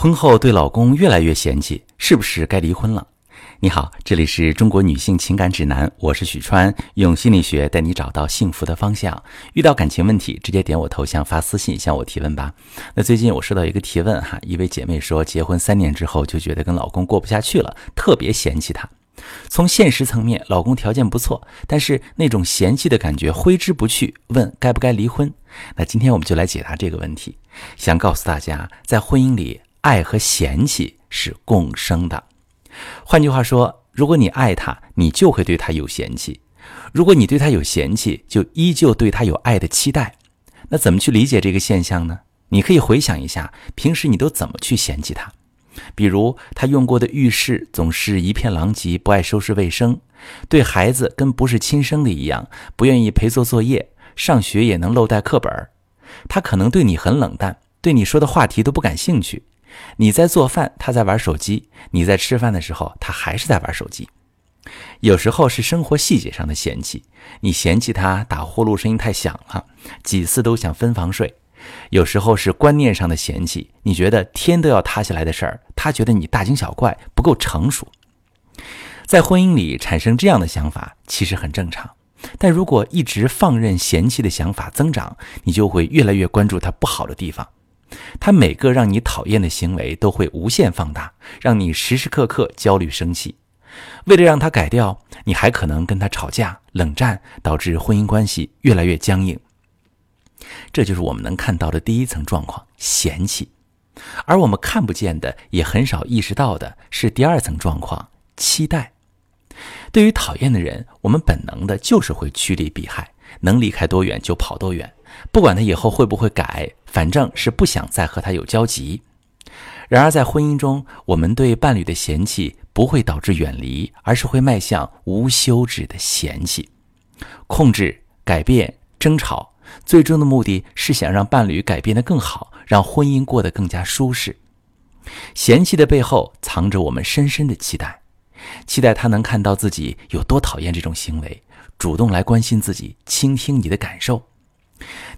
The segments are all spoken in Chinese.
婚后对老公越来越嫌弃，是不是该离婚了？你好，这里是中国女性情感指南，我是许川，用心理学带你找到幸福的方向。遇到感情问题，直接点我头像发私信向我提问吧。那最近我收到一个提问哈，一位姐妹说，结婚三年之后就觉得跟老公过不下去了，特别嫌弃他。从现实层面，老公条件不错，但是那种嫌弃的感觉挥之不去，问该不该离婚？那今天我们就来解答这个问题，想告诉大家，在婚姻里。爱和嫌弃是共生的，换句话说，如果你爱他，你就会对他有嫌弃；如果你对他有嫌弃，就依旧对他有爱的期待。那怎么去理解这个现象呢？你可以回想一下，平时你都怎么去嫌弃他？比如他用过的浴室总是一片狼藉，不爱收拾卫生；对孩子跟不是亲生的一样，不愿意陪做作业，上学也能漏带课本他可能对你很冷淡，对你说的话题都不感兴趣。你在做饭，他在玩手机；你在吃饭的时候，他还是在玩手机。有时候是生活细节上的嫌弃，你嫌弃他打呼噜声音太响了，几次都想分房睡；有时候是观念上的嫌弃，你觉得天都要塌下来的事儿，他觉得你大惊小怪，不够成熟。在婚姻里产生这样的想法其实很正常，但如果一直放任嫌弃的想法增长，你就会越来越关注他不好的地方。他每个让你讨厌的行为都会无限放大，让你时时刻刻焦虑生气。为了让他改掉，你还可能跟他吵架、冷战，导致婚姻关系越来越僵硬。这就是我们能看到的第一层状况——嫌弃。而我们看不见的，也很少意识到的是第二层状况——期待。对于讨厌的人，我们本能的就是会趋利避害，能离开多远就跑多远。不管他以后会不会改，反正是不想再和他有交集。然而，在婚姻中，我们对伴侣的嫌弃不会导致远离，而是会迈向无休止的嫌弃、控制、改变、争吵。最终的目的是想让伴侣改变得更好，让婚姻过得更加舒适。嫌弃的背后藏着我们深深的期待，期待他能看到自己有多讨厌这种行为，主动来关心自己，倾听你的感受。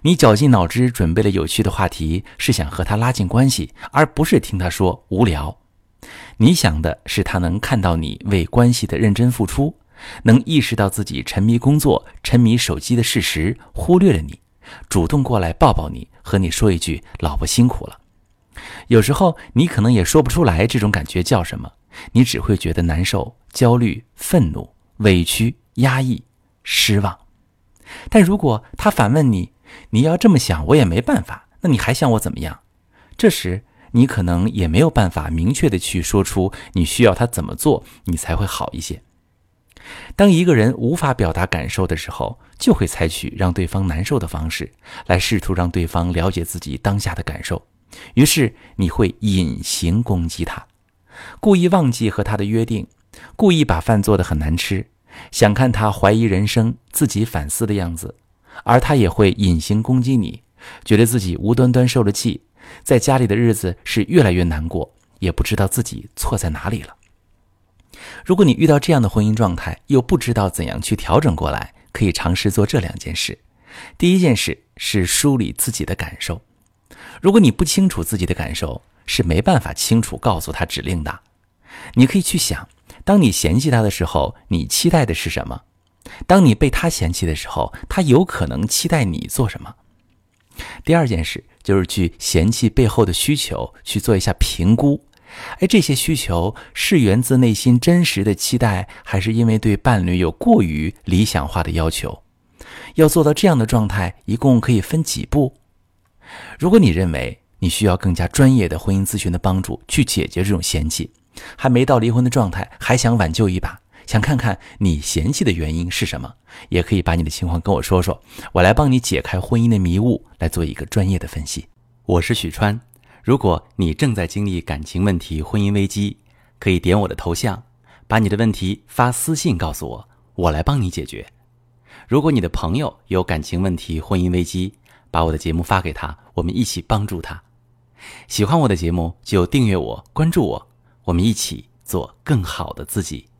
你绞尽脑汁准备了有趣的话题，是想和他拉近关系，而不是听他说无聊。你想的是他能看到你为关系的认真付出，能意识到自己沉迷工作、沉迷手机的事实，忽略了你，主动过来抱抱你，和你说一句“老婆辛苦了”。有时候你可能也说不出来这种感觉叫什么，你只会觉得难受、焦虑、愤怒、委屈、压抑、失望。但如果他反问你，你要这么想，我也没办法。那你还想我怎么样？这时你可能也没有办法明确的去说出你需要他怎么做，你才会好一些。当一个人无法表达感受的时候，就会采取让对方难受的方式，来试图让对方了解自己当下的感受。于是你会隐形攻击他，故意忘记和他的约定，故意把饭做得很难吃。想看他怀疑人生、自己反思的样子，而他也会隐形攻击你，觉得自己无端端受了气，在家里的日子是越来越难过，也不知道自己错在哪里了。如果你遇到这样的婚姻状态，又不知道怎样去调整过来，可以尝试做这两件事。第一件事是梳理自己的感受。如果你不清楚自己的感受，是没办法清楚告诉他指令的。你可以去想。当你嫌弃他的时候，你期待的是什么？当你被他嫌弃的时候，他有可能期待你做什么？第二件事就是去嫌弃背后的需求，去做一下评估。哎，这些需求是源自内心真实的期待，还是因为对伴侣有过于理想化的要求？要做到这样的状态，一共可以分几步？如果你认为你需要更加专业的婚姻咨询的帮助，去解决这种嫌弃。还没到离婚的状态，还想挽救一把，想看看你嫌弃的原因是什么，也可以把你的情况跟我说说，我来帮你解开婚姻的迷雾，来做一个专业的分析。我是许川，如果你正在经历感情问题、婚姻危机，可以点我的头像，把你的问题发私信告诉我，我来帮你解决。如果你的朋友有感情问题、婚姻危机，把我的节目发给他，我们一起帮助他。喜欢我的节目就订阅我、关注我。我们一起做更好的自己。